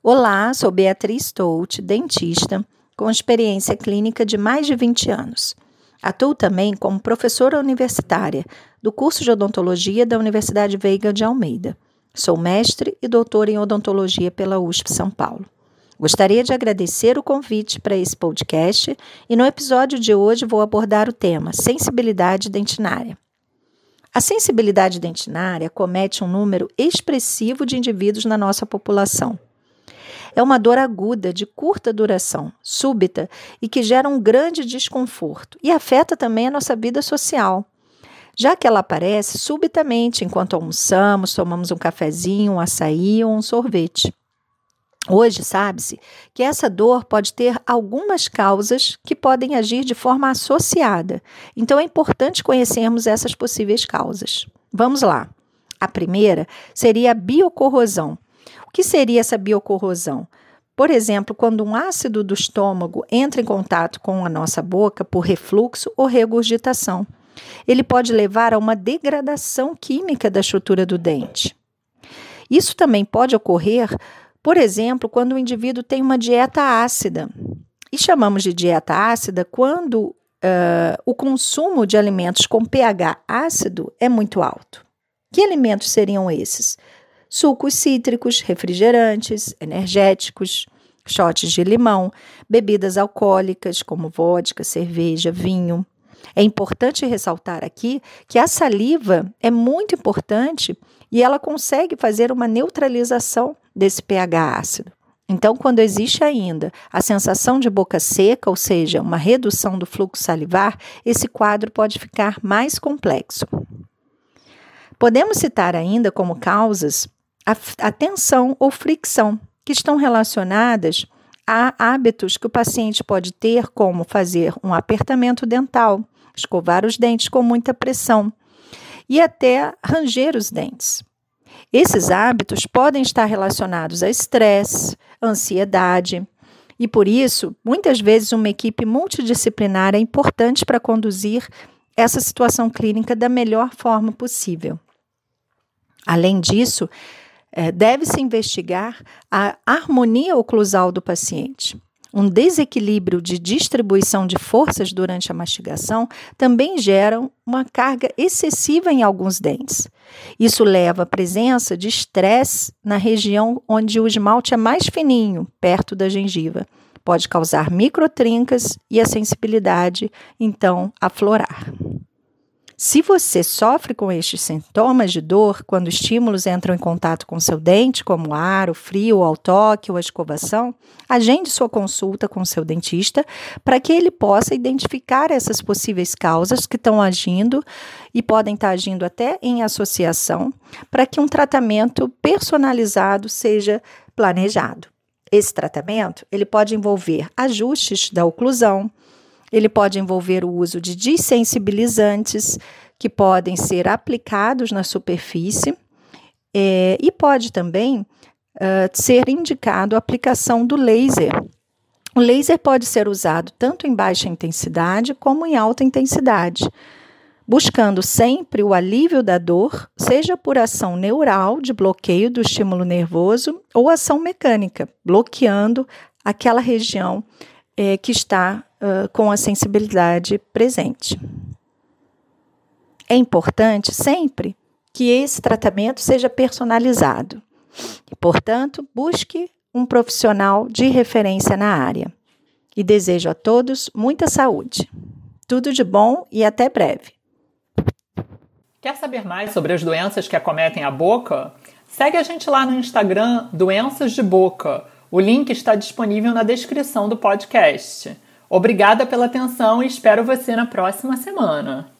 Olá, sou Beatriz Tout, dentista, com experiência clínica de mais de 20 anos. Atuo também como professora universitária do curso de odontologia da Universidade Veiga de Almeida. Sou mestre e doutora em odontologia pela USP São Paulo. Gostaria de agradecer o convite para esse podcast e no episódio de hoje vou abordar o tema sensibilidade dentinária. A sensibilidade dentinária comete um número expressivo de indivíduos na nossa população. É uma dor aguda, de curta duração, súbita e que gera um grande desconforto e afeta também a nossa vida social. Já que ela aparece subitamente enquanto almoçamos, tomamos um cafezinho, um açaí ou um sorvete. Hoje sabe-se que essa dor pode ter algumas causas que podem agir de forma associada, então é importante conhecermos essas possíveis causas. Vamos lá. A primeira seria a biocorrosão, o que seria essa biocorrosão? Por exemplo, quando um ácido do estômago entra em contato com a nossa boca por refluxo ou regurgitação, ele pode levar a uma degradação química da estrutura do dente. Isso também pode ocorrer, por exemplo, quando o indivíduo tem uma dieta ácida. E chamamos de dieta ácida quando uh, o consumo de alimentos com pH ácido é muito alto. Que alimentos seriam esses? Sucos cítricos, refrigerantes, energéticos, shots de limão, bebidas alcoólicas como vodka, cerveja, vinho. É importante ressaltar aqui que a saliva é muito importante e ela consegue fazer uma neutralização desse pH ácido. Então, quando existe ainda a sensação de boca seca, ou seja, uma redução do fluxo salivar, esse quadro pode ficar mais complexo. Podemos citar ainda como causas a, tensão ou fricção, que estão relacionadas a hábitos que o paciente pode ter, como fazer um apertamento dental, escovar os dentes com muita pressão e até ranger os dentes. Esses hábitos podem estar relacionados a estresse, ansiedade, e por isso, muitas vezes, uma equipe multidisciplinar é importante para conduzir essa situação clínica da melhor forma possível. Além disso, deve-se investigar a harmonia oclusal do paciente. Um desequilíbrio de distribuição de forças durante a mastigação também gera uma carga excessiva em alguns dentes. Isso leva à presença de estresse na região onde o esmalte é mais fininho, perto da gengiva. Pode causar microtrincas e a sensibilidade, então, aflorar. Se você sofre com estes sintomas de dor quando estímulos entram em contato com seu dente, como o ar, o frio, o toque ou a escovação, agende sua consulta com seu dentista para que ele possa identificar essas possíveis causas que estão agindo e podem estar agindo até em associação, para que um tratamento personalizado seja planejado. Esse tratamento ele pode envolver ajustes da oclusão, ele pode envolver o uso de desensibilizantes que podem ser aplicados na superfície é, e pode também uh, ser indicado a aplicação do laser. O laser pode ser usado tanto em baixa intensidade como em alta intensidade, buscando sempre o alívio da dor, seja por ação neural de bloqueio do estímulo nervoso ou ação mecânica, bloqueando aquela região é, que está com a sensibilidade presente. É importante sempre que esse tratamento seja personalizado. E, portanto, busque um profissional de referência na área. E desejo a todos muita saúde. Tudo de bom e até breve. Quer saber mais sobre as doenças que acometem a boca? Segue a gente lá no Instagram Doenças de Boca. O link está disponível na descrição do podcast. Obrigada pela atenção e espero você na próxima semana.